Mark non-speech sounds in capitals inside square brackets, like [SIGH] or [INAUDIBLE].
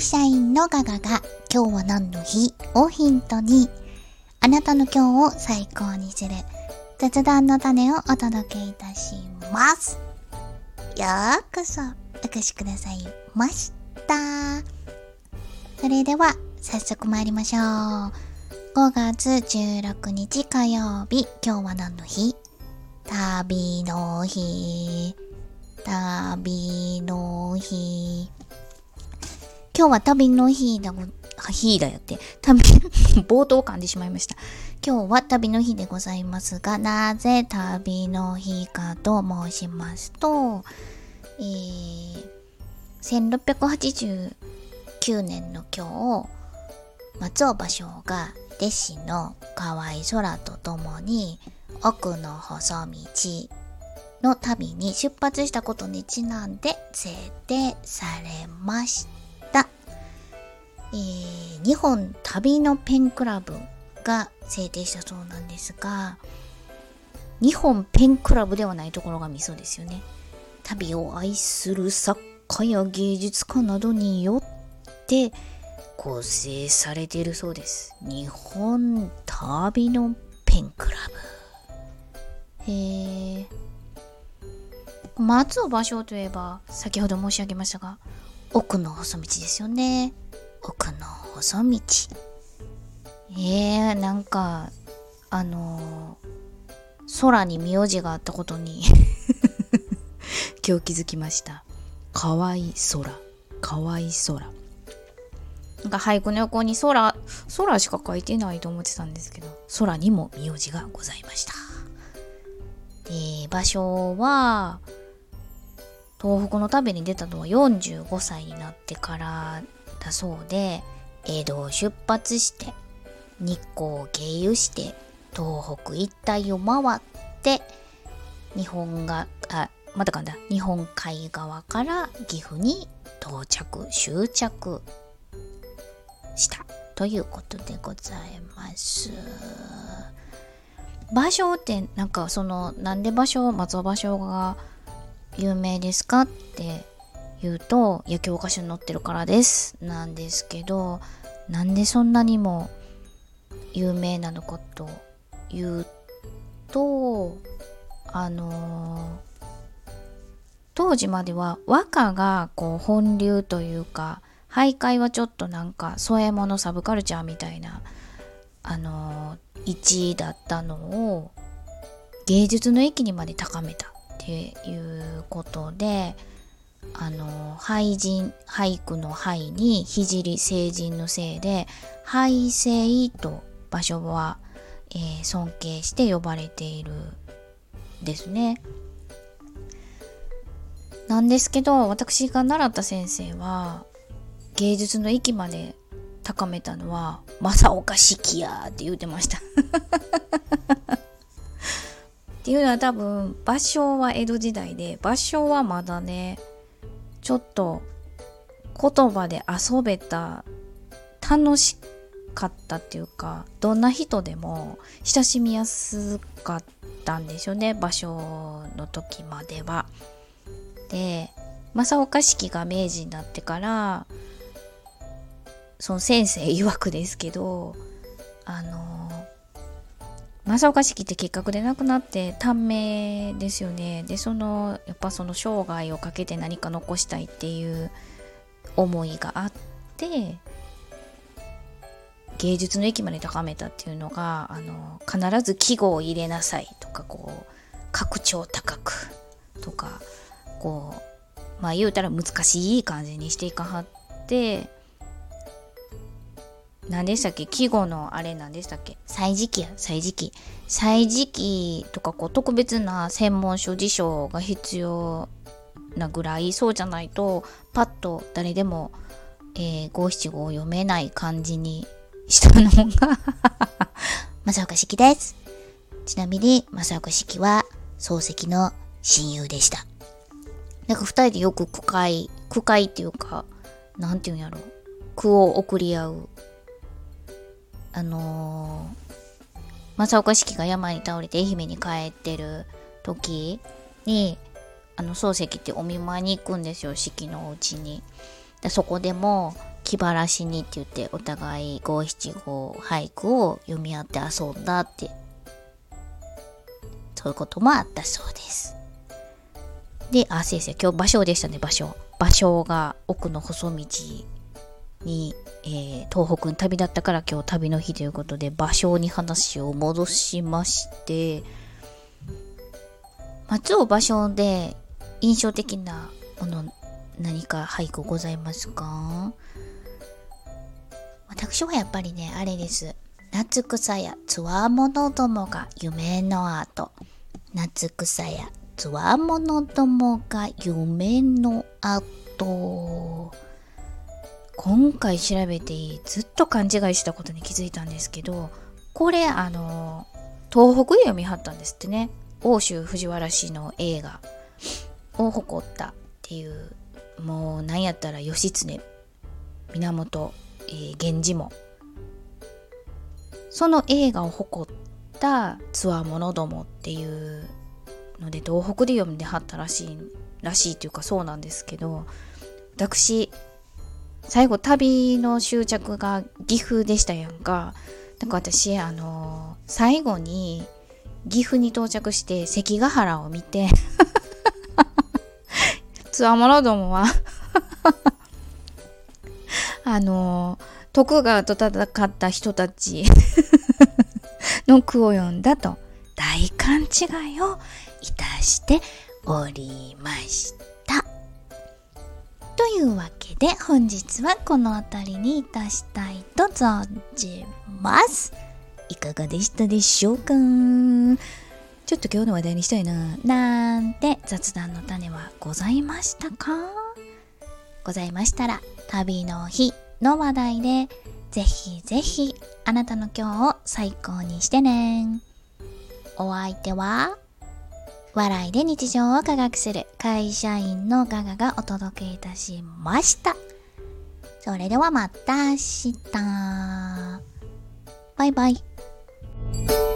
社員のガガが今日は何の日？をヒントにあなたの今日を最高にする雑談の種をお届けいたします。ようこそお越しくださいました。それでは早速参りましょう。5月16日火曜日、今日は何の日？旅の日。旅の日。今日は旅の日だご、日だよって。旅、[LAUGHS] 冒頭噛んでしまいました。今日は旅の日でございますが、なぜ旅の日かと申しますと、えー、1689年の今日、松尾芭蕉が弟子の河合空と共に奥の細道の旅に出発したことにちなんで制定されました。えー、日本旅のペンクラブが制定したそうなんですが、日本ペンクラブではないところがミソですよね。旅を愛する作家や芸術家などによって構成されているそうです。日本旅のペンクラブ。えー。松尾芭蕉といえば、先ほど申し上げましたが、奥の細道ですよね。奥の細道。えー、なんか、あのー、空に名字があったことに [LAUGHS] 今日気づきました。かわいい空。かわい空。なんか俳句の横に空、空しか書いてないと思ってたんですけど、空にも名字がございました。で、場所は、東北の旅に出たのは45歳になってからだそうで、江戸を出発して、日光を経由して、東北一帯を回って、日本が、あ、またかんだ、日本海側から岐阜に到着、終着したということでございます。場所ってなんかそのなんで場所松尾芭蕉が有名ですかって言うと、いや、教科書に載ってるからです。なんですけど、なんでそんなにも有名なのかというと、あのー、当時までは和歌がこう本流というか、徘徊はちょっとなんか添え物サブカルチャーみたいな、あのー、1位だったのを芸術の域にまで高めたっていうことであの俳人俳句の俳に聖成人のせいで俳聖と場所は、えー、尊敬して呼ばれているですね。なんですけど私が習った先生は芸術の域まで高めたのは正岡子規やって言うてました [LAUGHS] っていうのは多分芭蕉は江戸時代で芭蕉はまだねちょっと言葉で遊べた楽しかったっていうかどんな人でも親しみやすかったんでしょうね芭蕉の時までは。で正岡子規が明治になってからその先生曰くですけどあの正岡式って結核で亡くなって短命ですよね。でそのやっぱその生涯をかけて何か残したいっていう思いがあって芸術の域まで高めたっていうのがあの必ず季語を入れなさいとかこう格調高くとかこうまあ言うたら難しい感じにしていかはって何でしたっけ？季語のあれ何でしたっけ？歳時記や歳時記歳時記とかこう特別な専門書辞書が必要なぐらいそうじゃないとパッと誰でも五七五を読めない感じにしたのが [LAUGHS] 正岡式です。ちなみに正岡式は漱石の親友でした。なんか二人でよく句会、句会っていうか、なんていうんやろ？句を送り合うあのー、正岡式が病に倒れて愛媛に帰ってる時に、あの、漱石ってお見舞いに行くんですよ、式のうちに。でそこでも、気晴らしにって言ってお互い五七五俳句を読み合って遊んだってそういうこともあったそうですであ先生今日場所でしたね場所場所が奥の細道に、えー、東北に旅立ったから今日旅の日ということで場所に話を戻しまして松尾芭蕉で印象的なもの何か俳句ございますか？私はやっぱりね、あれです。夏草やつわものどもが夢の後。夏草やつわものどもが夢の後。今回調べてずっと勘違いしたことに気づいたんですけど、これあの、東北で読みはったんですってね。欧州藤原氏の映画。を誇ったっていうもうなんやったら義経。源、えー、源氏も。その映画を誇ったつわものどもっていうので東北で読んではったらしいらしいというかそうなんですけど私最後旅の終着が岐阜でしたやんかだか私あのー、最後に岐阜に到着して関ヶ原を見て [LAUGHS] つわものどもは [LAUGHS] あの徳川と戦った人たち [LAUGHS] の句を読んだと大勘違いをいたしておりました。というわけで本日はこの辺りにいたしたいと存じます。いかがでしたでしょうか？ちょっと今日の話題にしたいな。なんて雑談の種はございましたか？ございましたら、旅の日の話題で、ぜひぜひあなたの今日を最高にしてね。お相手は、笑いで日常を科学する会社員のガガがお届けいたしました。それではまた明日。バイバイ。